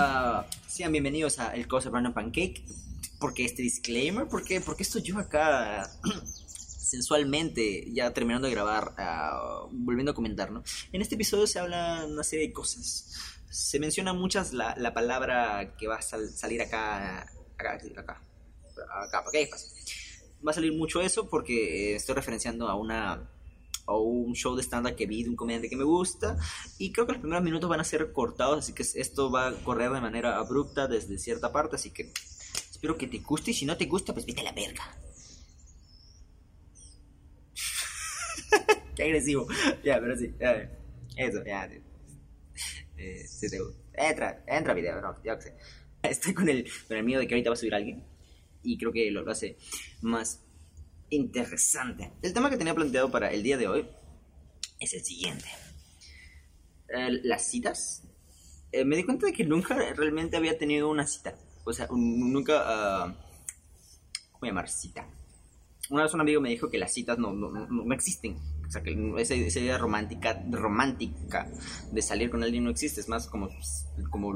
Ah, sean bienvenidos a El Cosa Random Pancake. ¿Por qué este disclaimer? ¿Por qué, porque estoy yo acá sensualmente, ya terminando de grabar, ah, volviendo a comentar, ¿no? En este episodio se habla una serie de cosas. Se menciona muchas la, la palabra que va a sal- salir acá, acá, acá, acá, ¿para qué pasa? Va a salir mucho eso porque eh, estoy referenciando a una a un show de stand-up que vi de un comediante que me gusta y creo que los primeros minutos van a ser cortados, así que esto va a correr de manera abrupta desde cierta parte, así que espero que te guste y si no te gusta, pues vete a la verga. Qué agresivo. Ya, pero sí. ya, Eso, ya. Eh, te gusta. Entra, entra video, no, yo sé. Estoy con el, con el miedo de que ahorita va a subir alguien y creo que lo, lo hace más interesante. El tema que tenía planteado para el día de hoy es el siguiente. Eh, las citas. Eh, me di cuenta de que nunca realmente había tenido una cita. O sea, un- nunca... ah, ¿Cómo llamar? Cita. Una vez un amigo me dijo que las citas no, no, no- no existen. O sea, que esa, esa idea romántica, romántica de salir con alguien no existe. Es más como, como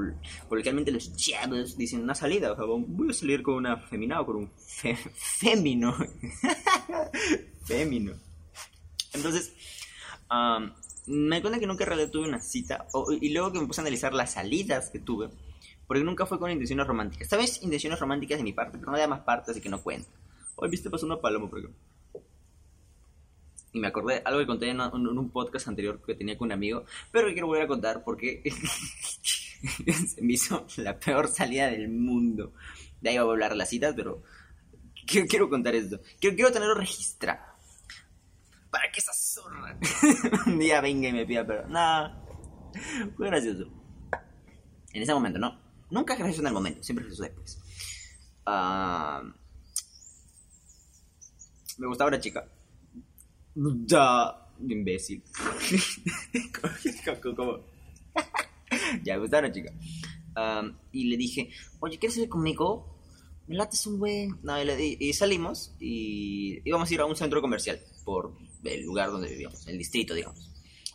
coloquialmente los chavos dicen una salida. O sea, voy a salir con una femina o con un fe- fémino. fémino. Entonces, am, me di cuenta que nunca en realidad tuve una cita. o- y luego que me puse a analizar las salidas que tuve. Porque nunca fue con intenciones románticas. Esta vez intenciones románticas de mi parte, pero no de más partes, así que no cuenta. Hoy viste pasó una paloma por ejemplo. Y me acordé algo que conté en, un- podcast anterior que tenía con un amigo, pero que quiero volver a contar porque se me hizo la peor salida del mundo. De ahí voy a hablar las citas, pero quiero, quiero contar esto. Quiero, quiero tenerlo registrado. Para que esa zorra un día venga y me pida pero Nada. Fue gracioso. En ese momento, ¿no? Nunca es gracioso en el momento, siempre es gracioso después. Ah, me gustaba una chica. Da, imbécil. ¿Cómo? cómo? ya, me gustaba una chica. Am, y le dije, oye, ¿quieres salir conmigo? Me lates un güey. No, y, le- y- y salimos y íbamos a ir a un centro comercial por el lugar donde vivíamos, el distrito, digamos.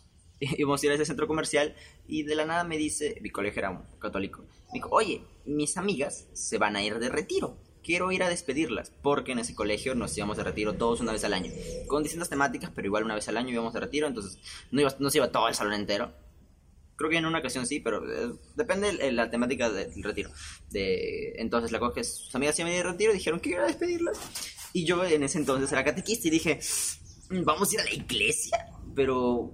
Íbamos a ir a ese centro comercial y de la nada me dice, mi colegio era un católico, me dijo, oye, mis amigas se van a ir de retiro. Quiero ir a despedirlas, porque en ese colegio nos íbamos de retiro todos una vez al año, con distintas temáticas, pero igual una vez al año íbamos de retiro, entonces no, iba, no se iba todo el salón entero. Creo que en una ocasión sí, pero eh, depende de la temática del retiro. De, entonces la cosa es que sus amigas iban de retiro y dijeron que iba a despedirlas. Y yo en ese entonces era catequista y dije, "Mm, vamos a ir a la iglesia, pero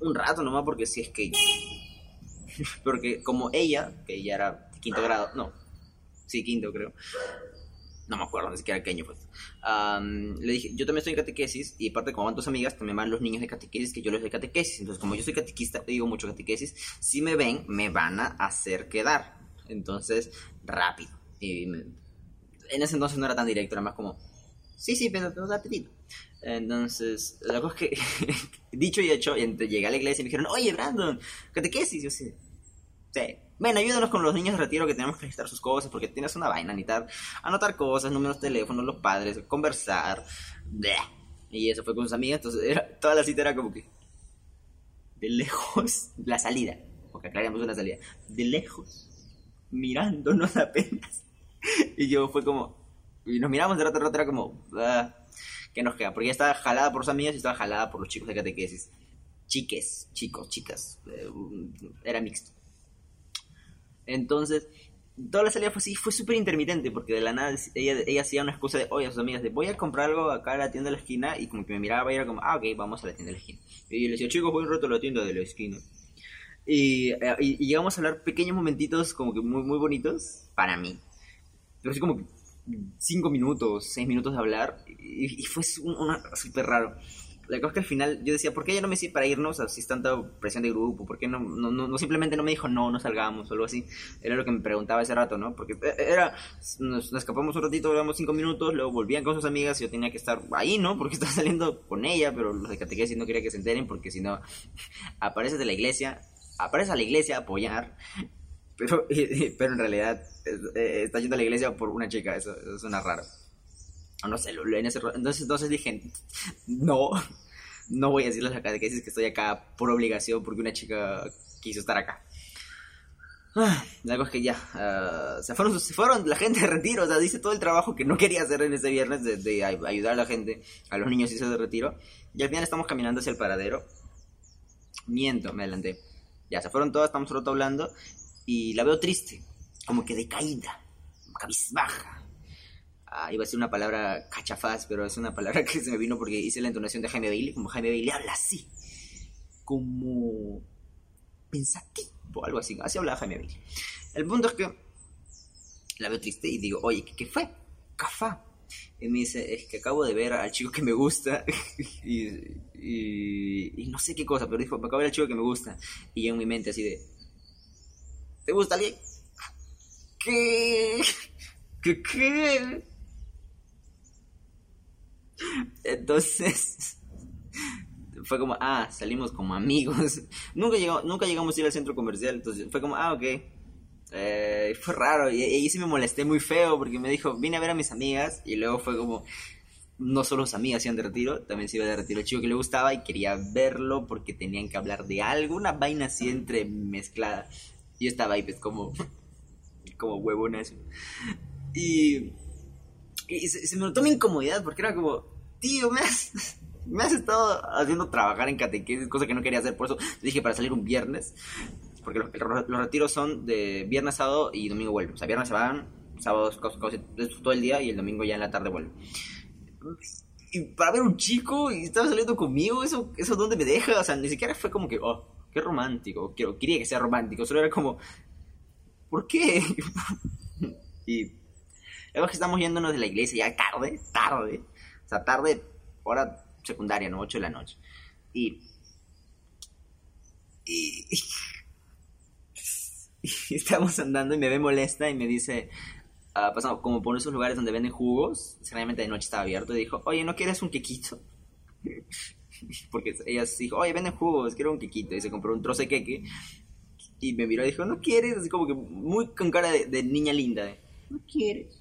un rato nomás porque si es que... Porque como ella, que ella era quinto grado, no, sí, quinto creo, no me acuerdo ni siquiera qué año fue. Am, le dije, yo también estoy en catequesis y aparte como van tus amigas, también van los niños de catequesis que yo les doy catequesis. Entonces como yo soy catequista, digo mucho catequesis, si me ven, me van a hacer quedar. Entonces, rápido. Y en ese entonces no era tan directo, era más como, sí, sí, pero tengo apetito. Entonces, la cosa es que, dicho y hecho, llegué a la iglesia y me dijeron, oye, Brandon, catequesis. Yo sí, sí. Ven, ayúdanos con los niños de retiro que tenemos que registrar sus cosas porque tienes una vaina, necesitar anotar cosas, números de teléfono, los padres, conversar. bleh. Y eso fue con sus amigas, entonces era- toda la cita era como que de lejos, la salida, porque aclaramos una salida, de lejos, mirándonos apenas. Y yo fue como, y nos miramos de rato a rato, era como, ah, ¿qué nos queda? Porque ella estaba jalada por sus amigas y estaba jalada por los chicos de catequesis. Chiques, chicos, chicas, eh, era mixto. Entonces, toda la salida fue así, fue súper intermitente, porque de la nada ella, ella hacía una excusa de, oye, a sus amigas, de voy a comprar algo acá a la tienda de la esquina, y como que me miraba y era como, ah, ok, vamos a la tienda de la esquina. Y yo le decía, chicos, voy un rato a la tienda de la esquina. Y, eh, y- y llegamos a hablar pequeños momentitos como que muy, muy bonitos para mí. Pero así como cinco minutos, seis minutos de hablar, y, fue súper raro. La cosa es que al final yo decía, ¿por qué ella no me dice para irnos? O sea, si es tanta presión de grupo, ¿por qué no, no, no, simplemente no me dijo no, no salgamos o algo así? Era lo que me preguntaba ese rato, ¿no? Porque eh, era, nos, escapamos un ratito, hablamos cinco minutos, luego volvían con sus amigas y yo tenía que estar ahí, ¿no? Porque estaba saliendo con ella, pero los de catequesis no quería que se enteren porque si no, apareces de la iglesia, apareces a la iglesia a apoyar, pero, pero en realidad eh, está yendo a la iglesia por una chica, eso, eso suena raro. No sé, lo, en ese, entonces, entonces dije, no, no voy a decirles a la catequesis que estoy acá por obligación porque una chica quiso estar acá. Ah, la cosa es que ya, ah, se, fueron, se fueron la gente de retiro, o sea, dice todo el trabajo que no quería hacer en ese viernes de, ayudar a la gente, a los niños hizo de retiro, y al final estamos caminando hacia el paradero. Miento, me adelanté. Ya, se fueron todas, estamos solo hablando, y la veo triste, como que decaída, cabizbaja. Ah, iba a ser una palabra cachafaz, pero es una palabra que se me vino porque hice la entonación de Jaime Bailey, como Jaime Bailey habla así, como pensativo algo así. Así hablaba Jaime Bailey. El punto es que la veo triste y digo, oye, ¿qué, fue? Cafá. Y me dice, es que acabo de ver al chico que me gusta y, y, no sé qué cosa, pero dijo, me acabo de ver al chico que me gusta. Y yo en mi mente así de, ¿te gusta alguien? ¿Qué? ¿Qué? ¿Qué? Entonces, fue como, ah, salimos como amigos. nunca, llegamos, nunca llegamos a ir al centro comercial, entonces fue como, ah, ok. Eh, fue raro y ahí sí me molesté muy feo porque me dijo, vine a ver a mis amigas y luego fue como, no solo sus amigas iban de retiro, también se iba de retiro el chico que le gustaba y quería verlo porque tenían que hablar de algo, una vaina así entre mezclada. Y yo estaba ahí pues como, como huevona eso. Y, y se, se, me notó mi incomodidad porque era como, tío, me has, me has estado haciendo trabajar en catequesis, cosa que no quería hacer, por eso dije para salir un viernes, porque los, retiros son de viernes, sábado y domingo vuelven. O sea, viernes se van, sábado todo el día y el domingo ya en la tarde vuelven. Y para ver un chico y estaba saliendo conmigo, eso, eso dónde me deja, o sea, ni siquiera fue como que, oh, qué romántico, quiero, quería que sea romántico, solo era como, ¿por qué? y luego que estamos yéndonos de la iglesia ya tarde, tarde, o sea, tarde, hora secundaria, ¿no? 8 de la noche. Y, y, estamos andando y me ve molesta y me dice, uh, pasamos como por esos lugares donde venden jugos, realmente de noche estaba abierto, y dijo, oye, ¿no quieres un quequito? Porque ella dijo, oye, venden jugos, quiero un quequito. Y se compró un trozo de queque. Y me miró y dijo, ¿no quieres? Así como que muy con cara de, niña linda. ¿No quieres?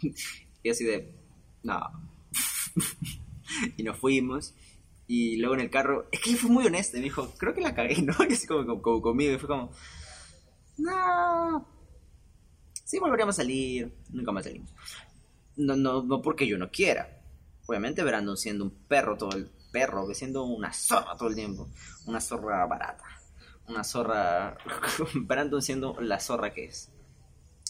Y así de, no. y nos fuimos. Y luego en el carro, es que fue muy honesto, me dijo, creo que la cagué, ¿no? Y así como, como, conmigo, y fue como, no, sí volveríamos a salir, nunca más salimos. No, no, no porque yo no quiera. Obviamente Brandon siendo un perro todo el perro, siendo una zorra todo el tiempo, una zorra barata, una zorra, Brandon siendo la zorra que es.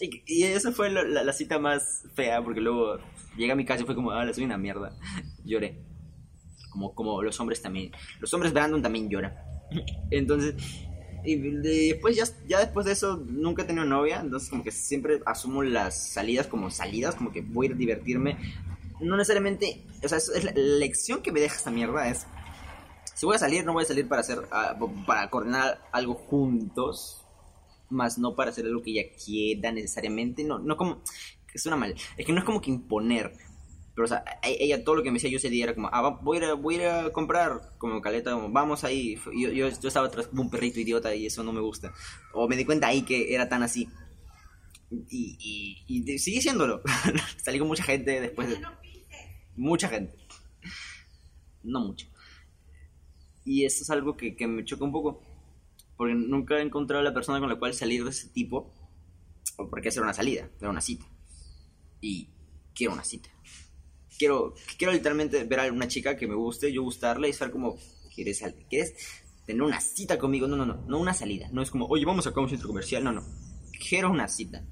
Y, esa fue la, cita más fea, porque luego llega a mi casa y fue como, ah, soy una mierda. Lloré. Como, como los hombres también. Los hombres Brandon también lloran. Entonces, y después, ya, ya después de eso, nunca he tenido novia. Entonces, como que siempre asumo las salidas como salidas, como que voy a divertirme. No necesariamente, o sea, es la lección que me deja esta mierda es si voy a salir, no voy a salir para hacer, ah, para coordinar algo juntos, más no para hacer algo que ella quiera necesariamente, no, no como, es una mal, es que no es como que imponer, pero o sea, e, ella todo lo que me decía yo ese día era como, ah, voy a, ir voy a, comprar, como caleta, como, vamos ahí, yo, yo, yo, estaba atrás como un perrito idiota y eso no me gusta, o me di cuenta ahí que era tan así, y, y, y sigue siéndolo, salí con mucha gente después de... Mucha gente, no mucho. Y eso es algo que, que me choca un poco porque nunca he encontrado a la persona con la cual salir de ese tipo, o porque hacer una salida, era una cita. Y quiero una cita. Quiero, quiero literalmente ver a una chica que me guste, yo gustarle y saber como, ¿quieres, ¿quieres tener una cita conmigo? No, no, no, no una salida. No es como, oye, vamos acá a un centro comercial. No, no. Quiero una cita.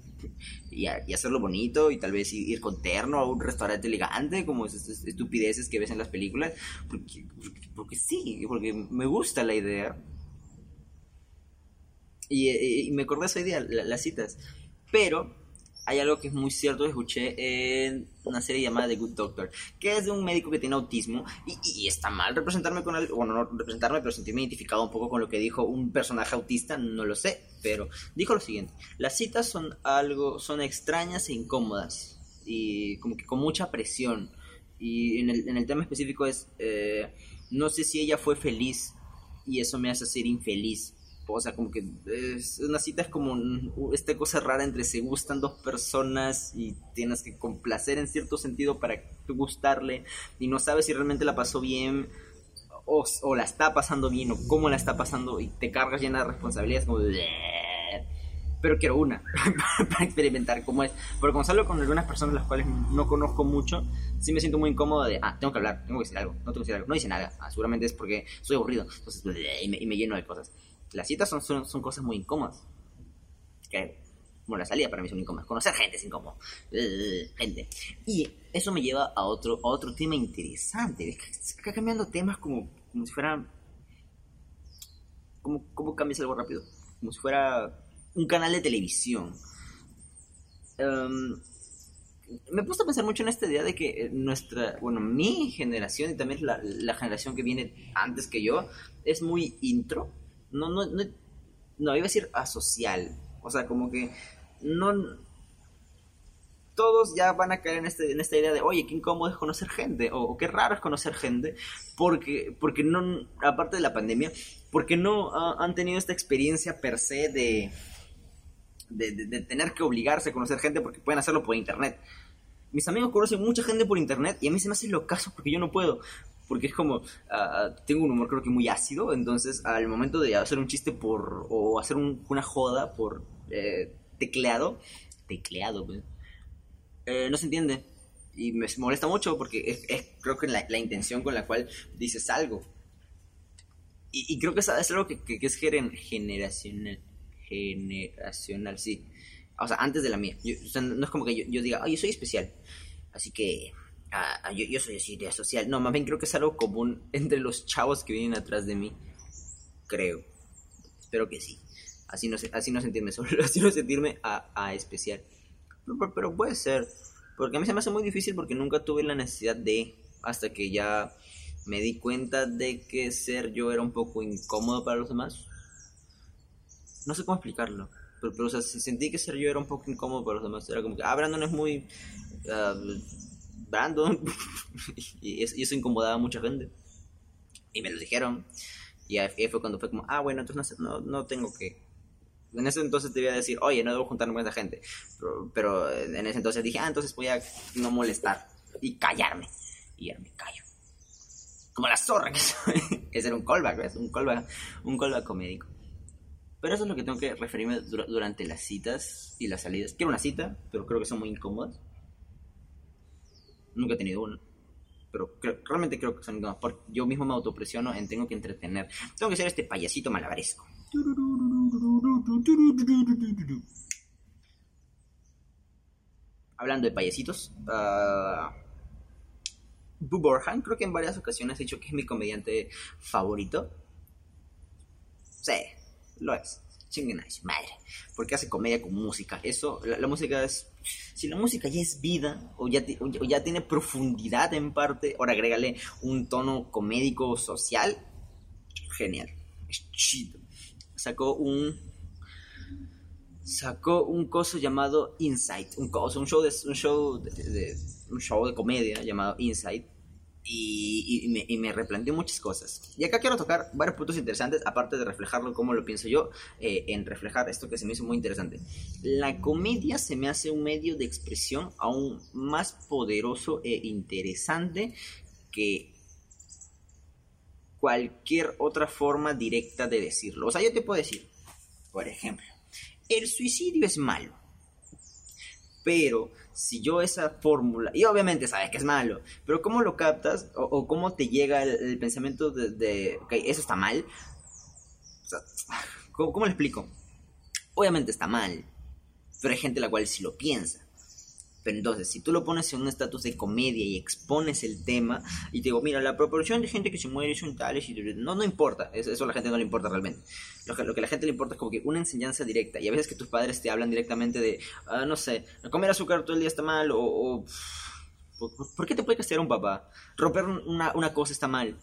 Y, hacerlo bonito y tal vez ir con terno a un restaurante elegante, como esas estupideces que ves en las películas. Porque, porque, porque sí, porque me gusta la idea y, me acordé esa idea, las citas. Pero hay algo que es muy cierto que escuché en una serie llamada The Good Doctor, que es de un médico que tiene autismo y, está mal representarme con él, bueno, no representarme, pero sentirme identificado un poco con lo que dijo un personaje autista, no lo sé, pero dijo lo siguiente, las citas son algo, son extrañas e incómodas y como que con mucha presión y en el, en el tema específico es, eh, no sé si ella fue feliz y eso me hace ser infeliz o sea, como que es una cita es como esta cosa rara entre se gustan dos personas y tienes que complacer en cierto sentido para gustarle y no sabes si realmente la pasó bien o, la está pasando bien o cómo la está pasando y te cargas llena de responsabilidades como pero quiero una para experimentar cómo es. Porque cuando salgo con algunas personas las cuales no conozco mucho, sí me siento muy incómodo de, ah, tengo que hablar, tengo que decir algo, no tengo que decir algo, no dice nada, ah, seguramente es porque soy aburrido, entonces, y me, y me lleno de cosas. Las citas son, son, son cosas muy incómodas. Que, bueno, la salida para mí son incómodas. Conocer gente es incómodo. gente. Y eso me lleva a otro, a otro tema interesante. Está cambiando temas como, como si fuera... ¿Cómo, ¿Cómo cambias algo rápido? Como si fuera un canal de televisión. Um, me puesto a pensar mucho en esta idea de que nuestra, bueno, mi generación y también la, la generación que viene antes que yo es muy intro. No, no, no, no, iba a decir asocial. O sea, como que no... Todos ya van a caer en, este, en esta idea de, oye, qué incómodo es conocer gente, o, qué raro es conocer gente, porque, porque no, aparte de la pandemia, porque no han tenido esta experiencia per se de, de, tener que obligarse a conocer gente porque pueden hacerlo por internet. Mis amigos conocen mucha gente por internet y a mí se me hace lo caso porque yo no puedo. Porque es como, ah, tengo un humor creo que muy ácido, entonces al momento de hacer un chiste por, o hacer una joda por eh, tecleado, tecleado, pues, eh, no se entiende. Y me molesta mucho porque es, creo que la, la, intención con la cual dices algo. Y, creo que es, algo que, que, es generacional generacional, sí. O sea, antes de la mía. no es como que yo diga, ay, yo soy especial. Así que ah, ah, yo, yo, soy así de social. No, más bien creo que es algo común entre los chavos que vienen atrás de mí. Creo. Espero que sí. Así no, así no sentirme solo, así no sentirme a, especial. Pero, puede ser. Porque a mí se me hace muy difícil porque nunca tuve la necesidad de. Hasta que ya me di cuenta de que ser yo era un poco incómodo para los demás no sé cómo explicarlo. Pero, pero o sea, sentí que ser yo era un poco incómodo para los demás. Era como que, ah, Brandon es muy. Uh, Brandon. y, eso, incomodaba a mucha gente. Y me lo dijeron. Y ahí fue cuando fue como, ah, bueno, entonces no, no, tengo que. En ese entonces te iba a decir, oye, no debo juntarme con esa gente. Pero, pero, en ese entonces dije, ah, entonces voy a no molestar y callarme. Y ya me callo. Como la zorra que soy. Ese era un callback, ¿ves? Un callback, un callback comédico. Pero eso es lo que tengo que referirme durante las citas y las salidas. Quiero una cita, pero creo que son muy incómodas. Nunca he tenido una. Pero realmente creo que son incómodas. Porque yo mismo me autopresiono en tengo que entretener. Tengo que ser este payasito malabaresco. Hablando de payasitos. Uh, creo que en varias ocasiones ha dicho que es mi comediante favorito. Sí, lo es. Chinguen madre. Porque hace comedia con música. Eso, la, música es. Si la música ya es vida, o ya, ya tiene profundidad en parte, ahora agrégale un tono comédico social. Genial. Es chido. Sacó un. Sacó un coso llamado Insight. Un coso, un show de, un show de un show de comedia llamado Insight y, me, y, replanteó muchas cosas. Y acá quiero tocar varios puntos interesantes, aparte de reflejarlo como lo pienso yo, eh, en reflejar esto que se me hizo muy interesante. La comedia se me hace un medio de expresión aún más poderoso e interesante que cualquier otra forma directa de decirlo. O sea, yo te puedo decir, por ejemplo, el suicidio es malo pero si yo esa fórmula, y obviamente sabes que es malo, pero ¿cómo lo captas o, cómo te llega el, pensamiento de, ok, eso está mal? ¿cómo, ¿Cómo le explico? Obviamente está mal, pero hay gente la cual sí lo piensa. Pero entonces, si tú lo pones en un estatus de comedia y expones el tema, y te digo, mira, la proporción de gente que se muere son tales, y no, no importa, eso, a la gente no le importa realmente. Lo que, lo que a la gente le importa es como que una enseñanza directa, y a veces que tus padres te hablan directamente de, ah, no sé, comer azúcar todo el día está mal, o, ¿por, qué te puede castigar un papá? Romper una, una, cosa está mal.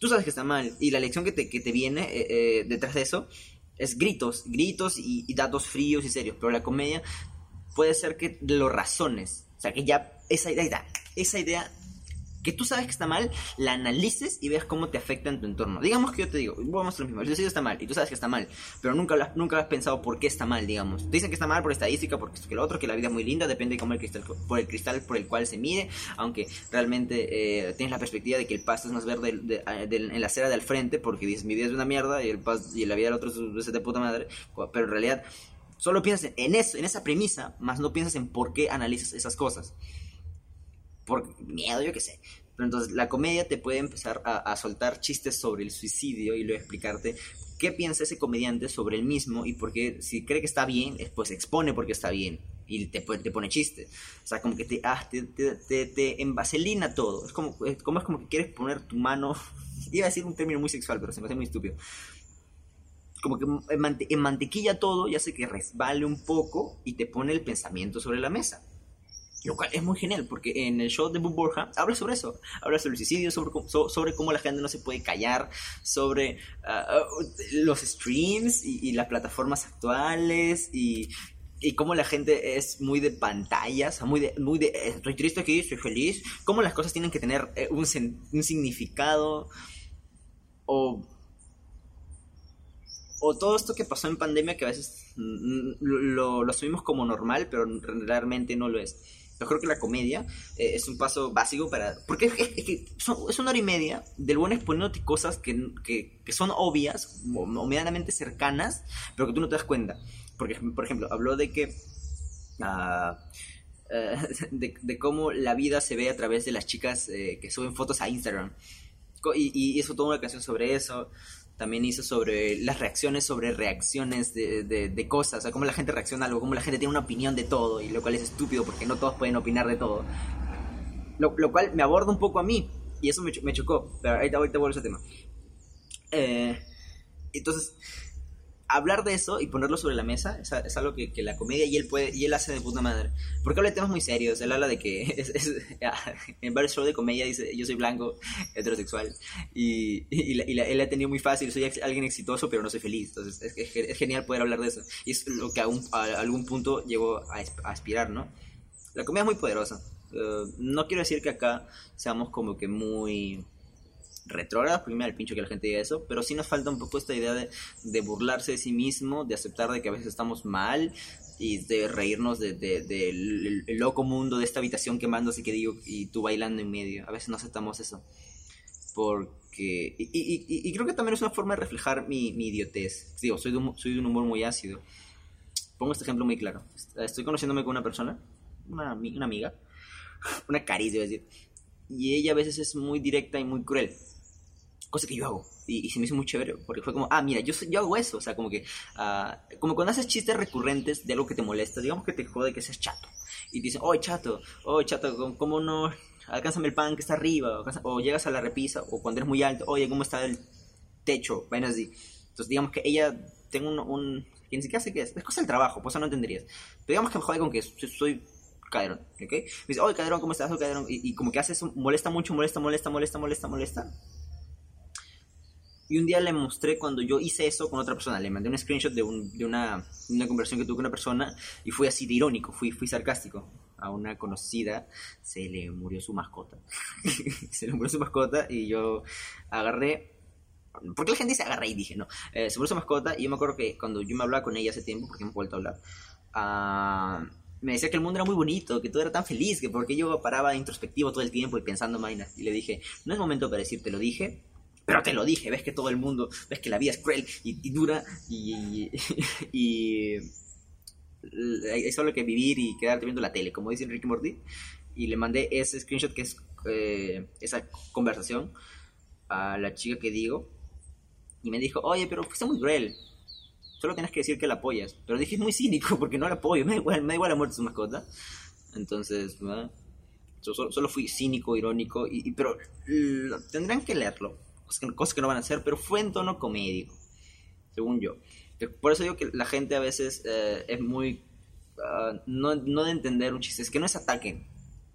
Tú sabes que está mal, y la lección que te, que te viene eh, eh, detrás de eso es gritos, gritos y, y, datos fríos y serios, pero la comedia puede ser que lo razones. O sea, que ya esa idea, esa idea que tú sabes que está mal, la analices y veas cómo te afecta en tu entorno. Digamos que yo te digo, vamos a lo mismo, el suicidio está mal y tú sabes que está mal, pero nunca, lo, nunca has pensado por qué está mal, digamos. Te dicen que está mal por estadística, porque lo otro, que la vida es muy linda, depende de cómo el cristal, por el cristal por el cual se mide, aunque realmente eh, tienes la perspectiva de que el pasto es más verde en la acera del frente, porque dices, mi vida es una mierda y, el y la vida del otro es, de puta madre, pero en realidad Solo piensas en eso, en esa premisa, más no piensas en por qué analizas esas cosas. Por miedo, yo qué sé. Pero entonces la comedia te puede empezar a, soltar chistes sobre el suicidio y luego explicarte qué piensa ese comediante sobre el mismo y por qué, si cree que está bien, pues expone porque está bien y te, te pone chiste. O sea, como que te, ah, te, te, te, envaselina todo. Es como, como, es como que quieres poner tu mano. Iba a decir un término muy sexual, pero se me hace muy estúpido. Como que en mantequilla todo y hace que resbale un poco y te pone el pensamiento sobre la mesa. Lo cual es muy genial, porque en el show de Bob Borja habla sobre eso. Habla sobre el suicidio, sobre, sobre cómo la gente no se puede callar, sobre ah, los streams y, las plataformas actuales y, y, cómo la gente es muy de pantallas, muy de, muy de eh, estoy triste aquí, estoy feliz. Cómo las cosas tienen que tener eh, un, un significado. O o todo esto que pasó en pandemia que a veces mm, lo, lo, asumimos como normal, pero realmente no lo es. Yo creo que la comedia eh, es un paso básico para... Porque es, es una hora y media del buen exponiéndote cosas que, que, que, son obvias o, medianamente cercanas, pero que tú no te das cuenta. Porque, por ejemplo, habló de que... Uh, de, de, cómo la vida se ve a través de las chicas eh, que suben fotos a Instagram. Y, y hizo toda una canción sobre eso también hizo sobre las reacciones sobre reacciones de, de, cosas, o sea, cómo la gente reacciona a algo, cómo la gente tiene una opinión de todo, y lo cual es estúpido porque no todos pueden opinar de todo. Lo, lo cual me aborda un poco a mí, y eso me, me chocó, pero ahorita, ahorita vuelvo a ese tema. Eh, entonces, hablar de eso y ponerlo sobre la mesa es, es algo que, la comedia y él puede y él hace de puta madre. Porque habla de temas muy serios él habla de que es, es, en varios shows de comedia dice yo soy blanco heterosexual y, y, la, él ha tenido muy fácil soy alguien exitoso pero no soy feliz entonces es, genial poder hablar de eso. Y es lo que a, un, a algún punto llegó a, aspirar no la comedia es muy poderosa. Uh, no quiero decir que acá seamos como que muy retrógradas, porque me da el pincho que la gente diga eso, pero sí nos falta un poco esta idea de, de, burlarse de sí mismo, de aceptar de que a veces estamos mal y de reírnos del de, de, loco mundo de esta habitación quemándose que digo y tú bailando en medio. A veces no aceptamos eso. Porque... Y, y, y, creo que también es una forma de reflejar mi, mi idiotez. Digo, soy de, un, soy de un humor muy ácido. Pongo este ejemplo muy claro. Estoy conociéndome con una persona, una, una amiga, una caricia, decir. Y ella a veces es muy directa y muy cruel cosa que yo hago. Y, se me hizo muy chévere, porque fue como, ah, mira, yo, yo hago eso. O sea, como que, uh, como cuando haces chistes recurrentes de algo que te molesta, digamos que te jode que seas chato. Y te dicen, oye, chato, oye, chato, ¿cómo no? Alcánzame el pan que está arriba, o, llegas a la repisa, o cuando eres muy alto, oye, ¿cómo está el techo? Bueno, así. Entonces, digamos que ella, tengo un, un que ni siquiera sé qué es, es cosa del trabajo, pues eso no entenderías. Pero digamos que me jode con que soy caderón, ¿ok? Me dice, oye, caderón, ¿cómo estás? caderón. Y, y, como que hace eso, molesta mucho, molesta, molesta, molesta, molesta, molesta. Y un día le mostré cuando yo hice eso con otra persona. Le mandé un screenshot de, un, de, una, una, conversación que tuve con una persona y fui así de irónico, fui, fui sarcástico. A una conocida se le murió su mascota. se le murió su mascota y yo agarré. Porque la gente dice agarré y dije, no. Eh, se murió su mascota y yo me acuerdo que cuando yo me hablaba con ella hace tiempo, porque hemos vuelto a hablar, uh, me decía que el mundo era muy bonito, que todo era tan feliz, que porque yo paraba introspectivo todo el tiempo y pensando vainas. Y le dije, no es momento para decirte lo dije, pero te lo dije, ves que todo el mundo, ves que la vida es cruel y, dura y, y, hay solo que vivir y quedarte viendo la tele, como dice Enrique Morty. Y le mandé ese screenshot que es eh, esa conversación a la chica que digo. Y me dijo, oye, pero fuiste muy cruel. Solo tienes que decir que la apoyas. Pero dije, es muy cínico porque no la apoyo. Me da igual, me da igual la muerte de su mascota. Entonces, solo, fui cínico, irónico. Y, pero tendrán que leerlo cosas que, no van a hacer, pero fue en tono comédico, según yo. Por eso digo que la gente a veces eh, es muy... Ah, no, no, de entender un chiste, es que no es ataque.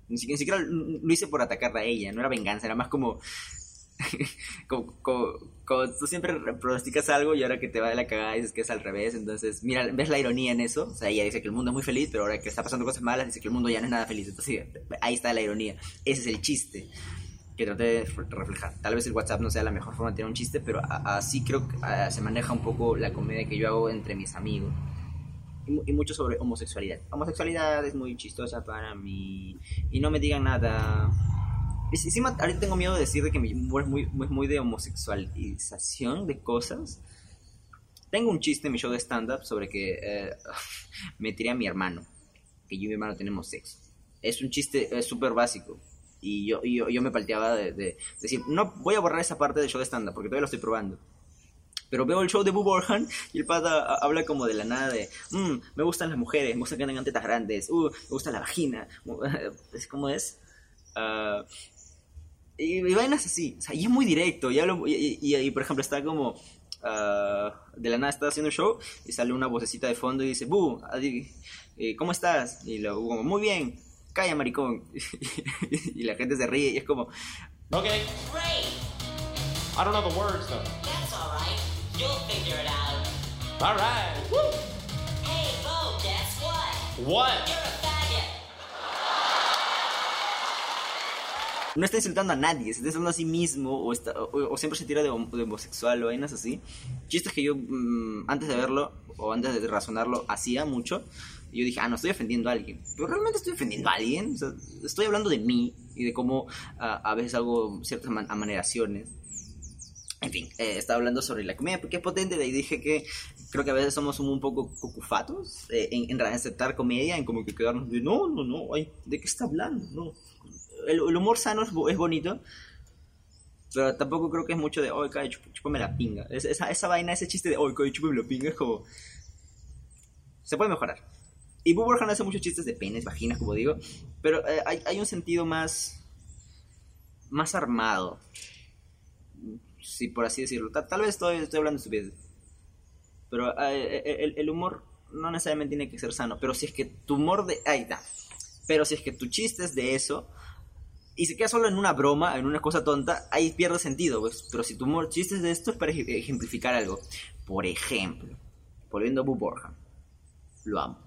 Ni siquiera, lo hice por atacarla a ella, no era venganza, era más como... como, tú siempre pronosticas algo y ahora que te va de la cagada dices que es al revés, entonces mira, ves la ironía en eso, o sea, ella dice que el mundo es muy feliz, pero ahora que está pasando cosas malas dice que el mundo ya no es nada feliz, entonces ahí está la ironía, ese es el chiste que trate de reflejar. Tal vez el WhatsApp no sea la mejor forma de tener un chiste, pero así creo que se maneja un poco la comedia que yo hago entre mis amigos. Y, mucho sobre homosexualidad. Homosexualidad es muy chistosa para mí. Y no me digan nada. Encima, ahorita tengo miedo de decir que mi humor es muy, muy, muy de homosexualización de cosas. tengo un chiste en mi show de stand-up sobre que eh, me tiré a mi hermano, que yo y mi hermano tenemos sexo. Es un chiste súper básico. Y yo, yo, yo me palteaba de, de, decir, no voy a borrar esa parte del show de stand-up porque todavía lo estoy probando. Pero veo el show de Boo Borhan y el pata habla como de la nada de, mmm, me gustan las mujeres, me gustan que tengan tetas grandes, uh, me gusta la vagina. Es como es. Uh, y, y, vainas así, o sea, y es muy directo. Y, hablo, y, y por ejemplo, está como. Uh, de la nada está haciendo un show y sale una vocecita de fondo y dice, Boo, eh, ¿cómo estás? Y luego, muy bien, calla, maricón. y la gente se ríe y es como. Ok. Great. I don't know the words though. That's alright. You'll figure it out. All right. Woo. Hey, Bo, guess what? What? You're a faggot. No está insultando a nadie, se está insultando a sí mismo o, está, o, o siempre se tira de, de, homosexual o vainas así. Chistes que yo mmm, antes de verlo o antes de razonarlo hacía mucho. Y yo dije, ah, no estoy ofendiendo a alguien. Pero realmente estoy ofendiendo a alguien. O sea, estoy hablando de mí y de cómo uh, a veces hago ciertas man amaneraciones. En fin, eh, estaba hablando sobre la comedia porque es potente y dije que creo que a veces somos un poco cucufatos eh, en, en aceptar comedia, en como que quedarnos de no, no, no, ay, ¿de qué está hablando? No. El, el humor sano es, es, bonito, pero tampoco creo que es mucho de, oye, cae, chup, chúpame la pinga. Es, esa, esa vaina, ese chiste de, oye, cae, chúpame la pinga, es como. Se puede mejorar. Y Burhan hace muchos chistes de penes, vaginas, como digo, pero eh, hay, un sentido más. más armado sí, por así decirlo. Tal, vez estoy, estoy hablando de estupidez. Pero eh, el, el, humor no necesariamente tiene que ser sano. Pero si es que tu humor de... Ahí está. Pero si es que tu chiste es de eso... Y se queda solo en una broma, en una cosa tonta, ahí pierde sentido, pues. Pero si tu humor chiste es de esto es para ejemplificar algo. Por ejemplo, volviendo a Boo Borja. Lo amo.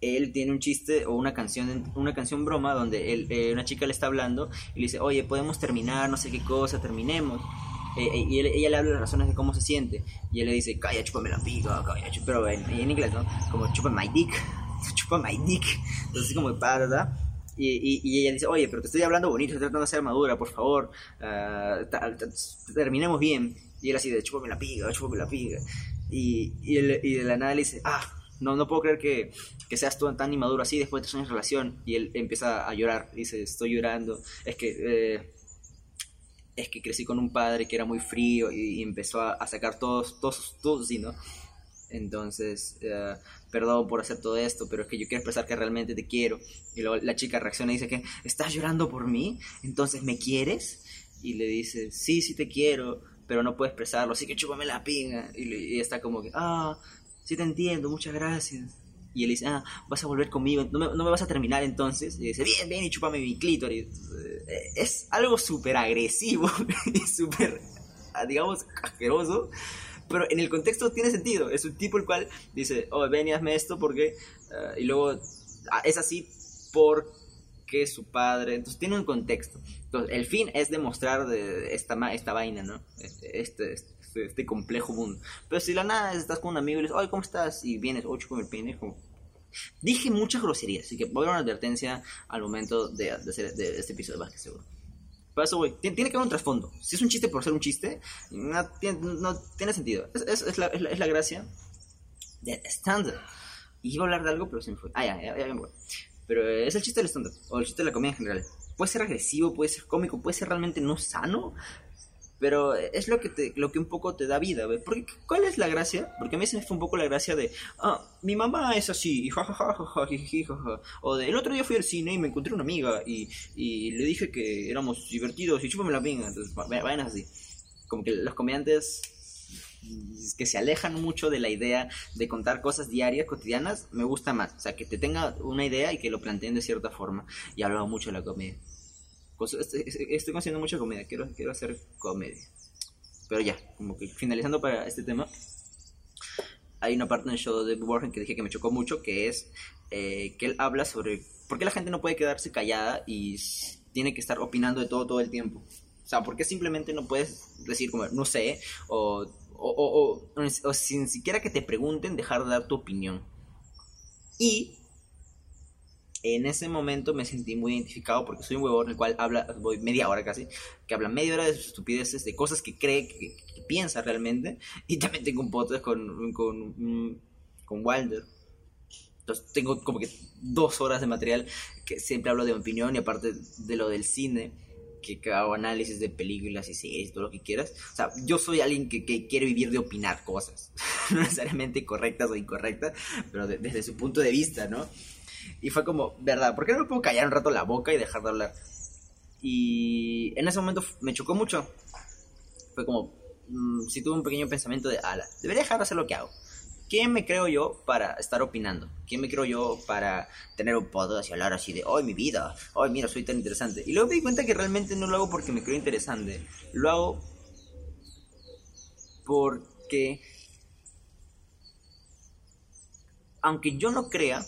Él tiene un chiste o una canción, una canción broma donde él, eh, una chica le está hablando y le dice, oye, podemos terminar, no sé qué cosa, terminemos eh, y él, ella le habla las razones de cómo se siente. Y él le dice, calla, chúpame la pica, calla, chúpame, pero en, en, inglés, ¿no? Como, chupa my dick, chupa my dick. Entonces, como, ¿verdad? Y, y, y, ella dice, oye, pero te estoy hablando bonito, estoy tratando de ser madura, por favor, uh, terminemos bien. Y él así de, chúpame la pica, chúpame la pica. Y, y, y de la nada le dice, ah, no, no puedo creer que, que seas tú tan inmaduro así después de tres años de relación. Y él empieza a llorar, dice, estoy llorando, es que... Eh, es que crecí con un padre que era muy frío y, empezó a, sacar todos, todos, todos, ¿sí, ¿no? Entonces, uh, perdón por hacer todo esto, pero es que yo quiero expresar que realmente te quiero. Y luego la chica reacciona y dice que, ¿estás llorando por mí? Entonces, ¿me quieres? Y le dice, sí, sí te quiero, pero no puedo expresarlo, así que chúpame la pinga. Y, y está como que, ah, sí te entiendo, muchas gracias. Y él dice, ah, vas a volver conmigo, no me, no me vas a terminar entonces. Y dice, bien, bien, y chúpame mi clítoris. Es algo súper agresivo y súper, digamos, asqueroso. Pero en el contexto tiene sentido. Es un tipo el cual dice, oh, ven y hazme esto porque... Uh, y luego es así porque su padre... Entonces tiene un contexto. Entonces el fin es demostrar de esta, esta vaina, ¿no? Este, este, este, este, complejo mundo. Pero si la nada estás con un amigo y le dices, oye, ¿cómo estás? Y vienes, ocho con el pene. Dije muchas groserías, así que voy a dar una advertencia al momento de, de hacer de este episodio, más que seguro. Para eso, güey, tiene, que haber un trasfondo. Si es un chiste por ser un chiste, no tiene, no tiene sentido. Es, es, es, la, es, la, es, la, gracia de stand-up. Y iba a hablar de algo, pero se me fue. Ah, ya, ya, ya, me voy. Pero es el chiste del stand-up, o el chiste de la comedia en general. Puede ser agresivo, puede ser cómico, puede ser realmente no sano, pero es lo que te, lo que un poco te da vida. Porque ¿cuál es la gracia? Porque a mí se me fue un poco la gracia de, ah, mi mamá es así, o de, el otro día fui al cine y me encontré una amiga y, y le dije que éramos divertidos y chúpame la pinga, entonces vayan así. Como que los comediantes que se alejan mucho de la idea de contar cosas diarias, cotidianas, me gusta más. O sea, que te tenga una idea y que lo planteen de cierta forma. Y hablaba mucho de la comedia. Estoy, estoy haciendo mucha comedia, quiero, quiero hacer comedia. Pero ya, como que finalizando para este tema, hay una parte en el show de Warren que dije que me chocó mucho, que es eh, que él habla sobre por qué la gente no puede quedarse callada y tiene que estar opinando de todo todo el tiempo. O sea, ¿por qué simplemente no puedes decir como, no sé, o, o, o, o sin siquiera que te pregunten, dejar de dar tu opinión? Y En ese momento me sentí muy identificado porque soy un huevón el cual habla, voy media hora casi, que habla media hora de sus estupideces, de cosas que cree, que, que piensa realmente. Y también tengo un podcast con, con, mm, con Wilder. Entonces tengo como que dos horas de material que siempre hablo de mi opinión y aparte de lo del cine, que hago análisis de películas y series, todo lo que quieras. O sea, yo soy alguien que, que quiere vivir de opinar cosas, no necesariamente correctas o incorrectas, pero de- desde su punto de vista, ¿no? Y fue como, ¿verdad? ¿Por qué no me puedo callar un rato la boca y dejar de hablar? Y en ese momento me chocó mucho. Fue como, mm, sí tuve un pequeño pensamiento de, ala, debería dejar de hacer lo que hago. ¿Quién me creo yo para estar opinando? ¿Quién me creo yo para tener un podcast y hablar así de, hoy mi vida, hoy mira, soy tan interesante? Y luego me di cuenta que realmente no lo hago porque me creo interesante, lo hago porque, aunque yo no crea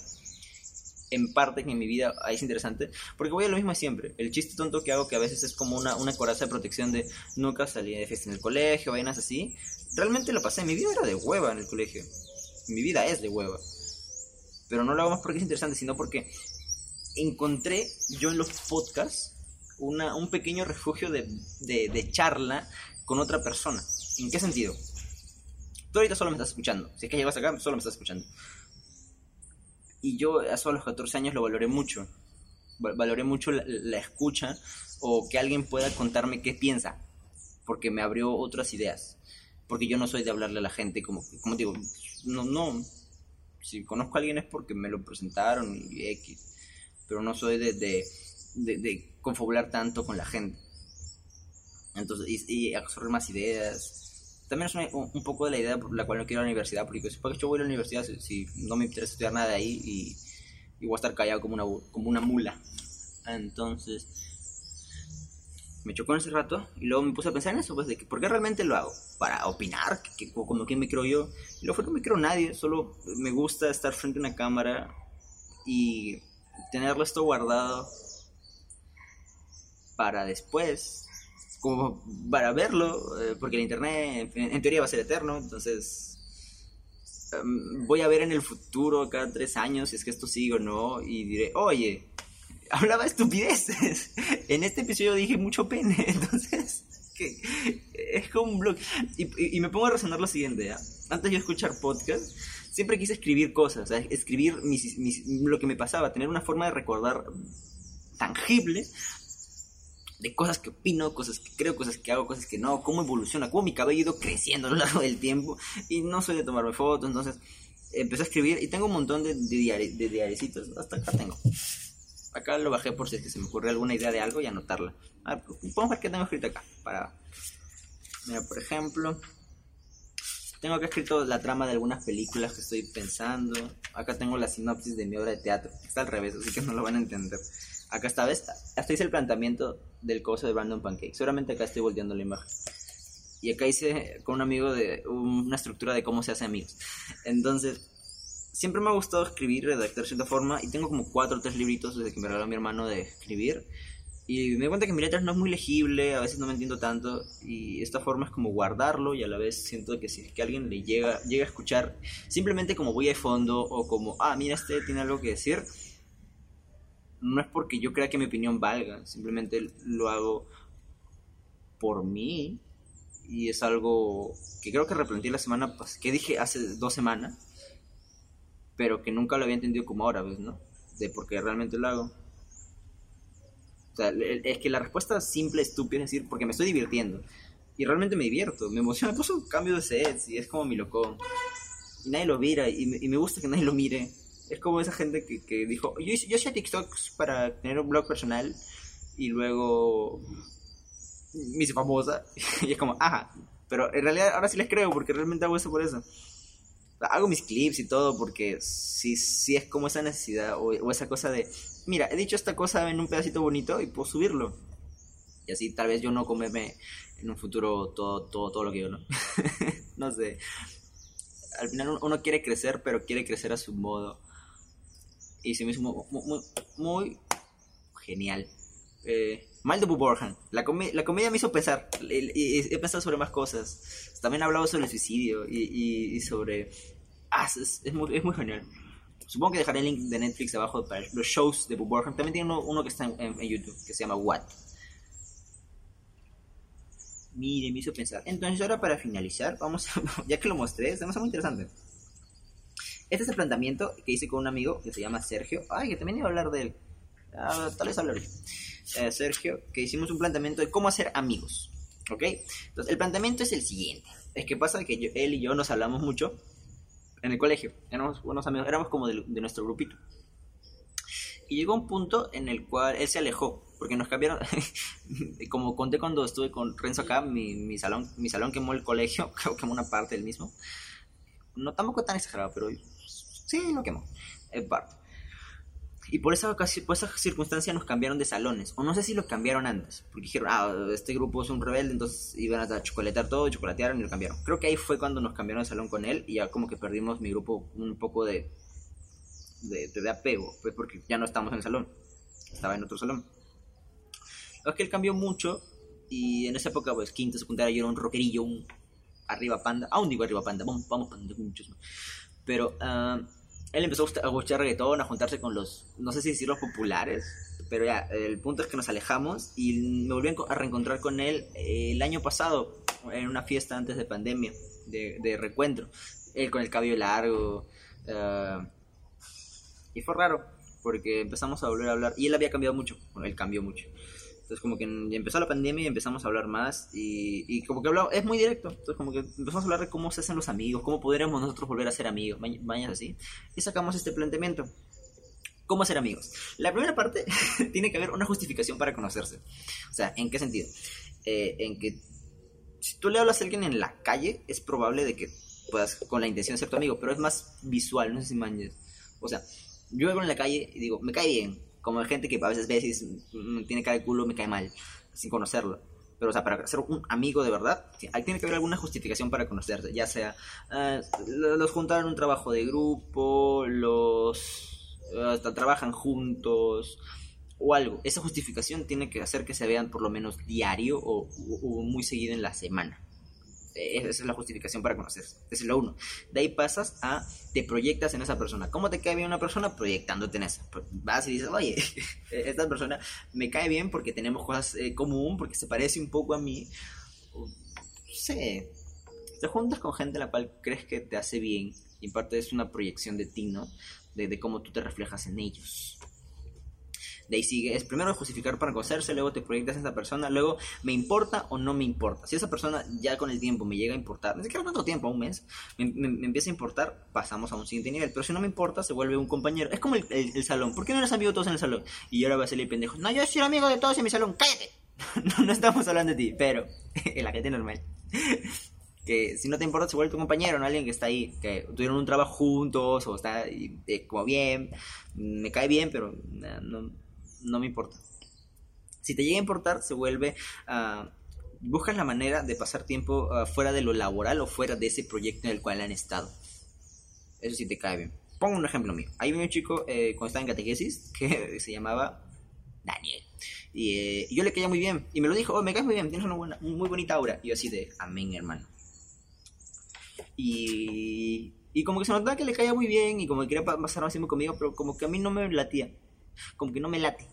en parte que en mi vida es interesante, porque voy a lo mismo siempre. El chiste tonto que hago, que a veces es como una, una coraza de protección de nunca salí de fiesta en el colegio, vainas así, realmente lo pasé. Mi vida era de hueva en el colegio. Mi vida es de hueva. Pero no lo hago más porque es interesante, sino porque encontré yo en los podcasts una, un pequeño refugio de, de charla con otra persona. ¿En qué sentido? Tú ahorita solo me estás escuchando. Si es que llegas acá, solo me estás escuchando. Y yo eso a los 14 años lo valoré mucho. Va- Valoré mucho la, la escucha o que alguien pueda contarme qué piensa. Porque me abrió otras ideas. Porque yo no soy de hablarle a la gente como, como digo, no, no. Si conozco a alguien es porque me lo presentaron y X. Pero no soy de, de, de, de confabular tanto con la gente. Entonces, y, y absorber más ideas. También es una- un, poco de la idea por la cual no quiero ir a la universidad, porque si yo voy a la universidad si, no me interesa estudiar nada de ahí y, voy a estar callado como una, como una mula. Entonces, me chocó en ese rato y luego me puse a pensar en eso, pues, de que por qué realmente lo hago. Para opinar, que, que- como quién me creo yo. Y luego fue que no me creo nadie, solo me gusta estar frente a una cámara y tenerlo esto guardado para después, como para verlo, eh, porque el internet en, teoría va a ser eterno, entonces em, voy a ver en el futuro cada tres años si es que esto sigue o no y diré, oye, hablaba estupideces, en este episodio dije mucho pene, entonces es como un blog y, y- y me pongo a razonar lo siguiente, ¿ya? antes de escuchar podcast siempre quise escribir cosas, sea, escribir mis- mis- lo que me pasaba, tener una forma de recordar tangible de cosas que opino, cosas que creo, cosas que hago, cosas que no, cómo evoluciona, cómo mi cabello ha ido creciendo a lo largo del tiempo y no soy de tomarme fotos, entonces empecé a escribir y tengo un montón de, de, diari- de hasta acá tengo. Acá lo bajé por si se me ocurre alguna idea de algo y anotarla. A ver, vamos a ver qué tengo escrito acá. Para... Mira, por ejemplo, tengo acá escrito la trama de algunas películas que estoy pensando. Acá tengo la sinopsis de mi obra de teatro. Está al revés, así que no lo van a entender. Acá está, ¿ves? Hasta hice el planteamiento del coso de Brandon Pancake. Seguramente acá estoy volteando la imagen. Y acá hice con un amigo de una estructura de cómo se hace amigos. Entonces, siempre me ha gustado escribir, redactar de cierta forma. Y tengo como cuatro o tres libritos desde que me regaló mi hermano de escribir. Y me di cuenta que mi letra no es muy legible, a veces no me entiendo tanto. Y esta forma es como guardarlo y a la vez siento que si que alguien le llega, llega a escuchar, simplemente como voy de fondo o como, ah, mira, este tiene algo que decir. No es porque yo crea que mi opinión valga, simplemente lo hago por mí. Y es algo que creo que replanteé la semana que dije hace dos semanas, pero que nunca lo había entendido como ahora. ¿No? De por qué realmente lo hago. O sea, es que la respuesta simple, estúpida es decir, porque me estoy divirtiendo. Y realmente me divierto, me emociona. Me puso un cambio de sets y es como mi loco. Y nadie lo mira y y me gusta que nadie lo mire. Es como esa gente que, que dijo, yo, yo hacía TikToks para tener un blog personal y luego me hice famosa. y es como, ajá. Pero en realidad ahora sí les creo porque realmente hago eso por eso. Hago mis clips y todo porque sí, sí es como esa necesidad o, esa cosa de, mira, he dicho esta cosa en un pedacito bonito y puedo subirlo. Y así tal vez yo no comerme en un futuro todo, todo, todo lo que yo, ¿no? no sé. Al final uno quiere crecer, pero quiere crecer a su modo. Y se me hizo muy, muy, muy- genial. Eh, Mal de Borjan. La, come- la comedia me hizo pensar. He pensado sobre más cosas. También he hablado sobre el suicidio y, y- y sobre... Ah, es, es muy, es muy genial. Supongo que dejaré el link de Netflix abajo para los shows de Bob. También tiene uno, uno que está en, en- en YouTube, que se llama What. Mire, me hizo pensar. Entonces, ahora para finalizar, vamos a, ya que lo mostré, se me hace muy interesante. Este es el planteamiento que hice con un amigo que se llama Sergio. Ay, que también iba a hablar de él. Ah, tal vez hablaré. Eh, Sergio, que hicimos un planteamiento de cómo hacer amigos. ¿Ok? Entonces, el planteamiento es el siguiente. Es que pasa que yo- él y yo nos hablamos mucho en el colegio. Éramos buenos amigos, éramos como de, de nuestro grupito. Y llegó un punto en el cual él se alejó, porque nos cambiaron. como conté cuando estuve con Renzo acá, mi, mi salón, mi salón quemó el colegio, quemó una parte del mismo. No tampoco tan exagerado, pero sí lo quemó. En parte. Y por esa, por esa circunstancia nos cambiaron de salones. O no sé si lo cambiaron antes. Porque dijeron, ah, este grupo es un rebelde, entonces iban a chocolatear todo, chocolatearon y lo cambiaron. Creo que ahí fue cuando nos cambiaron de salón con él y ya como que perdimos mi grupo un poco de, de, de apego. Pues porque ya no estábamos en el salón. Estaba en otro salón. Es que él cambió mucho y en esa época, pues quinta, secundaria, yo era un rockerillo, un arriba panda. Aún digo arriba panda, vamos, vamos panda, muchos. Pero ah, él empezó a escuchar reggaetón, a juntarse con los, no sé si decir los populares, pero ya, el punto es que nos alejamos y me volví a enco- a reencontrar con él eh, el año pasado, en una fiesta antes de pandemia, de, de recuentro. Él con el cabello largo. ah, y fue raro, porque empezamos a volver a hablar. Y él había cambiado mucho, bueno, él cambió mucho. Entonces como que empezó la pandemia y empezamos a hablar más y, y como que hablaba, es muy directo. Entonces como que empezamos a hablar de cómo se hacen los amigos, cómo podríamos nosotros volver a ser amigos, ma- vayas así. Y sacamos este planteamiento. ¿Cómo ser amigos? La primera parte tiene que haber una justificación para conocerse. O sea, ¿en qué sentido? Eh, en que si tú le hablas a alguien en la calle, es probable de que puedas con la intención de ser tu amigo, pero es más visual, no sé si manches. O sea, yo veo en la calle y digo, me cae bien, como gente que a veces ves y dices, "Mm, tiene cara de culo, me cae mal, sin conocerlo. Pero, o sea, para ser un amigo de verdad, tiene que haber alguna justificación para conocerse, ya sea, ah, lo- los juntaron un trabajo de grupo, los hasta trabajan juntos, o algo. Esa justificación tiene que hacer que se vean por lo menos diario o muy seguido en la semana. Eh, Esa es la justificación para conocerse. Esa es lo uno. De ahí pasas a, te proyectas en esa persona. ¿Cómo te cae bien una persona? Proyectándote en esa. Pro- Vas y dices, oye, esta persona me cae bien porque tenemos cosas eh, común, porque se parece un poco a mí. No sé. Te juntas con gente la cual crees que te hace bien y parte es una proyección de ti, ¿no? De cómo tú te reflejas en ellos. De ahí sigue, es primero justificar para conocerse, luego te proyectas en esa persona, luego me importa o no me importa. Si esa persona ya con el tiempo me llega a importar, ni siquiera tanto tiempo, un mes, me, me- me empieza a importar, pasamos a un siguiente nivel. Pero si no me importa, se vuelve un compañero. Es como el, el- el salón. ¿Por qué no eres amigo de todos en el salón? Y ahora va a salir pendejo. No, yo soy amigo de todos en mi salón, cállate. no, no estamos hablando de ti, pero en la gente normal. que si no te importa se vuelve tu compañero, no alguien que está ahí, que tuvieron un trabajo juntos o está eh, como bien, me cae bien, pero no, no me importa. Si te llega a importar, se vuelve... ah, buscas la manera de pasar tiempo ah, fuera de lo laboral o fuera de ese proyecto en el cual han estado. Eso sí te cae bien. Pongo un ejemplo mío. Hay un chico eh, cuando estaba en catequesis que se llamaba Daniel. Y, eh, yo le caía muy bien. Y me lo dijo, oh, me caes muy bien, tienes una buena, muy bonita aura. Y yo así de, amén, hermano. Y, y como que se notaba que le caía muy bien y como que quería pa- pasar más tiempo conmigo, pero como que a mí no me latía. Como que no me late.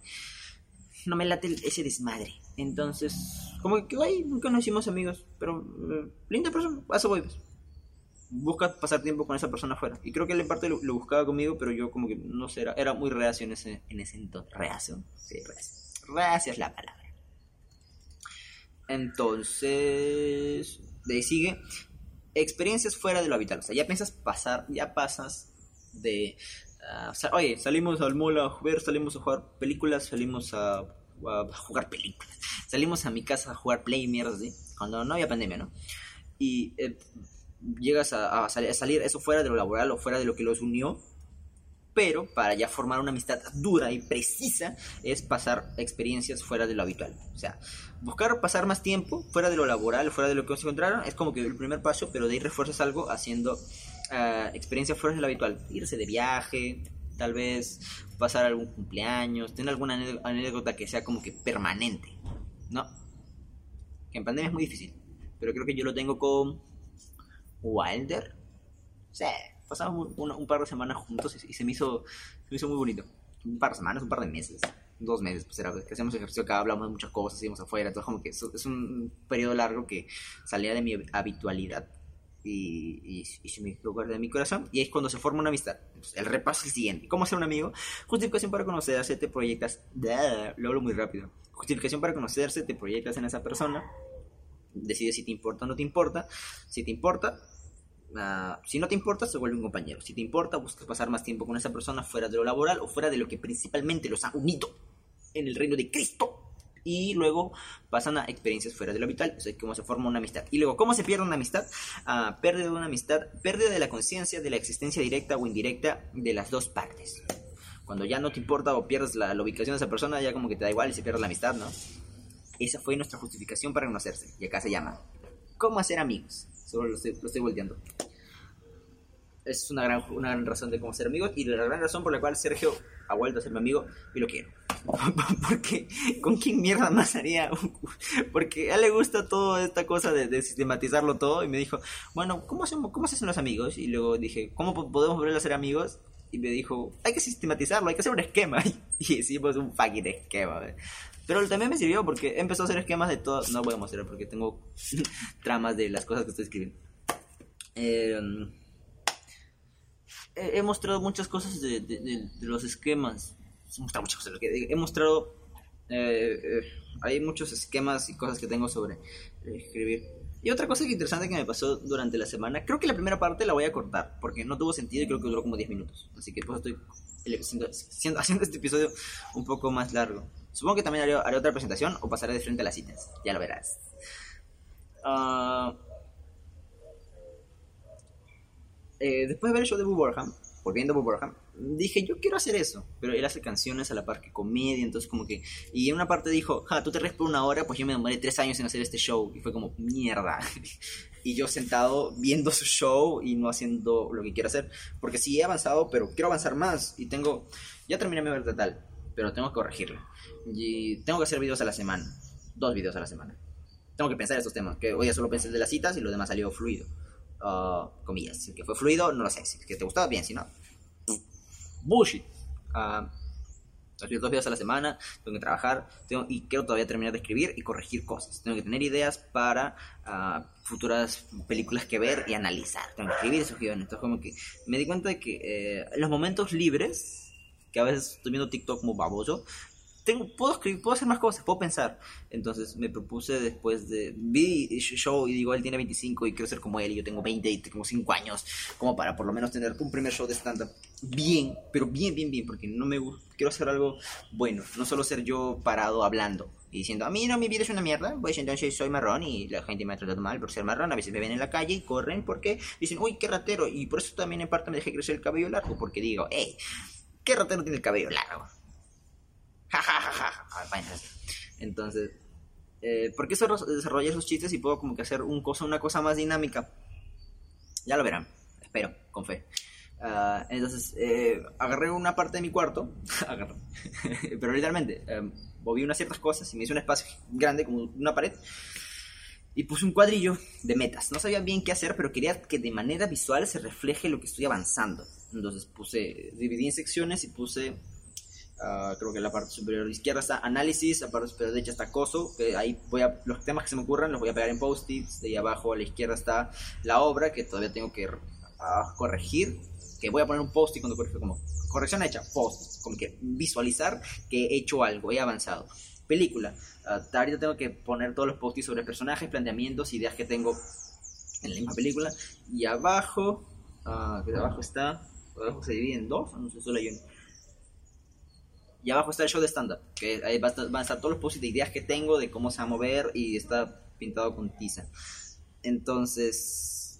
No me late ese desmadre. Entonces, como que ay, nunca nos hicimos amigos. Pero, eh, linda persona, a voy. pues. Busca pasar tiempo con esa persona afuera. Y creo que él en parte lo, lo buscaba conmigo, pero yo como que no sé, era, era muy reacio en ese, en ese entonces. Reacio. Sí, reacio. Reacio es la palabra. Entonces, de ahí sigue experiencias fuera de lo habitual. O sea, ya piensas pasar, ya pasas de. Sea, oye, salimos al mall a ver, salimos a jugar películas, salimos a, a jugar películas, salimos a mi casa a jugar play así, cuando no había pandemia, ¿no? Y eh, llegas a, a sal- a salir eso fuera de lo laboral o fuera de lo que los unió, pero para ya formar una amistad dura y precisa es pasar experiencias fuera de lo habitual. O sea, buscar pasar más tiempo fuera de lo laboral, fuera de lo que se encontraron, es como que el primer paso, pero de ahí refuerzas algo haciendo ah, experiencias fuera de lo habitual. Irse de viaje, tal vez pasar algún cumpleaños, tener alguna anécdota que sea como que permanente, ¿no? Que en pandemia es muy difícil, pero creo que yo lo tengo con Wilder. Sí, pasamos un, un- par de semanas juntos y, se, me hizo, se me hizo muy bonito. Un par de semanas, un par de meses, dos meses, pues era que hacíamos ejercicio acá, hablamos de muchas cosas, íbamos afuera, entonces como que es un periodo largo que salía de mi habitualidad y, y, y se me quedó de mi corazón y es cuando se forma una amistad. El repaso es el siguiente. ¿Cómo ser un amigo? Justificación para conocerse, te proyectas... Lo hablo muy rápido. Justificación para conocerse, te proyectas en esa persona, decides si te importa o no te importa. Si te importa, ah, si no te importa, se vuelve un compañero. Si te importa, buscas pasar más tiempo con esa persona fuera de lo laboral o fuera de lo que principalmente los ha unido en el reino de Cristo. Y luego pasan a experiencias fuera de lo habitual, o sea, cómo se forma una amistad. Y luego, ¿cómo se pierde una amistad? Ah, pérdida de una amistad, pérdida de la conciencia de la existencia directa o indirecta de las dos partes. Cuando ya no te importa o pierdes la, la ubicación de esa persona, ya como que te da igual y se pierde la amistad, ¿no? Esa fue nuestra justificación para conocerse. Y acá se llama ¿Cómo hacer amigos? Solo lo estoy, lo estoy volteando. Es una gran, una gran razón de cómo ser amigos y la gran razón por la cual Sergio ha vuelto a ser mi amigo y lo quiero. Porque, ¿con quién mierda más haría? Porque a él le gusta toda esta cosa de, de sistematizarlo todo y me dijo, bueno, ¿cómo, hacemos, ¿cómo se hacen los amigos? Y luego dije, ¿cómo po- podemos volver a ser amigos? Y me dijo, hay que sistematizarlo, hay que hacer un esquema. Y hicimos un fucking esquema. ¿ve? Pero también me sirvió porque empezó a hacer esquemas de todo. No voy a mostrar porque tengo tramas de las cosas que estoy escribiendo. Eh, he, mostrado muchas cosas de, de- de- de los esquemas. He mostrado muchas cosas. He mostrado. eh, eh, hay muchos esquemas y cosas que tengo sobre eh, escribir. Y otra cosa que interesante que me pasó durante la semana, creo que la primera parte la voy a cortar, porque no tuvo sentido y creo que duró como 10 minutos. Así que pues estoy haciendo, haciendo- este episodio un poco más largo. Supongo que también haré, haré otra presentación o pasaré de frente a las citas. Ya lo verás. Ah, eh, después de ver el show de Boo Burham, volviendo a Burham, dije, yo quiero hacer eso. Pero él hace canciones a la par que comedia, entonces como que... Y en una parte dijo, ja, tú te res por una hora, pues yo me demoré tres años en hacer este show. Y fue como, mierda. y yo sentado viendo su show y no haciendo lo que quiero hacer. Porque sí he avanzado, pero quiero avanzar más. Y tengo... Ya terminé mi verdad tal, pero tengo que corregirlo. Y tengo que hacer videos a la semana. Dos videos a la semana. Tengo que pensar estos temas. Que hoy ya solo pensé de las citas y lo demás salió fluido. Ah, comillas. Si que fue fluido, no lo sé. Si es que te gustaba bien, si no. Bullshit. Escribir dos videos a la semana, tengo que trabajar tengo, y quiero todavía terminar de escribir y corregir cosas. Tengo que tener ideas para ah, futuras películas que ver y analizar. Tengo que escribir esos guiones. Entonces, como que me di cuenta de que eh, los momentos libres, que a veces estoy viendo TikTok como baboso, tengo, puedo escribir, puedo hacer más cosas, puedo pensar. Entonces me propuse después de. Vi show y digo, él tiene 25 y quiero ser como él y yo tengo 20 y tengo 5 años, como para por lo menos tener un primer show de stand-up bien, pero bien, bien, bien, porque no me gusta. Quiero hacer algo bueno, no solo ser yo parado hablando y diciendo, a mí no, mi vida es una mierda, pues entonces soy marrón y la gente me ha tratado mal por ser marrón. A veces me ven en la calle y corren porque dicen, uy, qué ratero. Y por eso también en parte me dejé crecer el cabello largo, porque digo, hey, ¿qué ratero tiene el cabello largo? Ja, ja, ja, ja, ja. Vainas. Entonces, eh, ¿por qué desarrollar esos chistes y puedo como que hacer un cosa, una cosa más dinámica? Ya lo verán, espero, con fe. Ah, entonces, eh, agarré una parte de mi cuarto, agarré, pero literalmente, eh, moví unas ciertas cosas y me hice un espacio grande, como una pared, y puse un cuadrillo de metas. No sabía bien qué hacer, pero quería que de manera visual se refleje lo que estoy avanzando. Entonces puse, dividí en secciones y puse Uh, creo que en la parte superior izquierda está análisis, la parte superior derecha está acoso, que ahí voy a, los temas que se me ocurran los voy a pegar en post-its, de ahí abajo a la izquierda está la obra, que todavía tengo que uh, corregir, que voy a poner un post-it cuando corrija como corrección hecha, post, como que visualizar que he hecho algo, he avanzado. Película, uh, ahorita tengo que poner todos los post-its sobre personajes, planteamientos, ideas que tengo en la misma película, y abajo, que abajo está, abajo se divide en dos, no sé, solo hay uno y abajo está el show de stand-up, que ahí va a estar, van a estar todos los posts de ideas que tengo, de cómo se va a mover y está pintado con tiza. Entonces,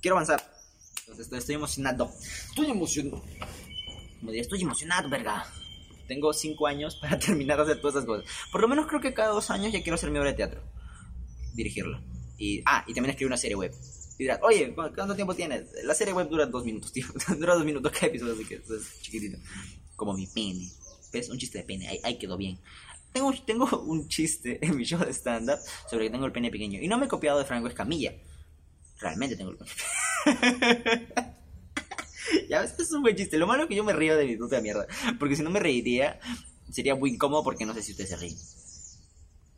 quiero avanzar. Entonces, estoy, estoy emocionado. Estoy emocionado. Como diría, estoy emocionado, verga. Tengo cinco años para terminar de hacer todas esas cosas. Por lo menos creo que cada dos años ya quiero hacer mi obra de teatro. Dirigirla. Y, ah, y también escribir una serie web. Y dirás, oye, ¿cuánto tiempo tienes? La serie web dura dos minutos, tío. dura dos minutos cada episodio, así que es chiquitito. Como mi pene. ¿Ves? Un chiste de pene, ahí, ahí, quedó bien. Tengo, tengo un chiste en mi show de stand-up sobre que tengo el pene pequeño. Y no me he copiado de Franco Escamilla. Realmente tengo el pene Ya ves, es un buen chiste. Lo malo es que yo me río de mi puta mierda. Porque si no me reiría, sería muy incómodo porque no sé si ustedes se ríen.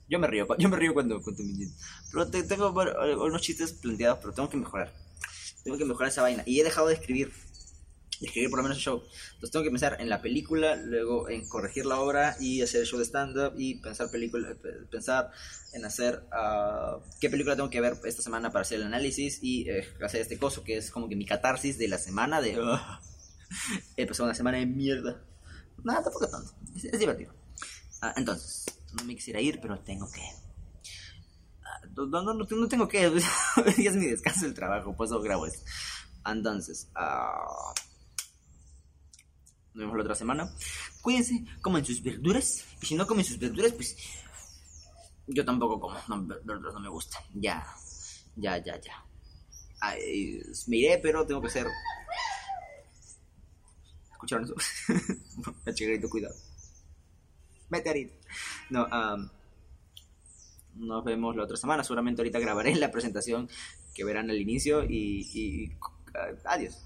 Yo me río, yo me río cuando cuento mis chistes. Pero te- tengo unos chistes planteados, pero tengo que mejorar. Tengo que mejorar esa vaina. Y he dejado de escribir. Escribir por lo menos el show. Entonces tengo que pensar en la película, luego en corregir la obra y hacer el show de stand-up y pensar película, pe- pensar en hacer ah, qué película tengo que ver esta semana para hacer el análisis y eh, hacer este coso que es como que mi catarsis de la semana de... ah, he pasado una semana de mierda. Nada, tampoco tanto. Es, es divertido. Ah, entonces, no me quisiera ir, pero tengo que... No, no, no, no tengo que... Es mi descanso del trabajo, pues eso grabo esto. Entonces, nos vemos la otra semana. Cuídense, comen sus verduras. Y si no comen sus verduras, pues yo tampoco como. No, ver- verduras no me gustan. Ya, ya, ya, ya. Ay, me iré, pero tengo que hacer. ¿Escucharon eso? Chiquito, cuidado. Vete ahorita. No, am, nos vemos la otra semana. Seguramente ahorita grabaré la presentación que verán al inicio y- adiós.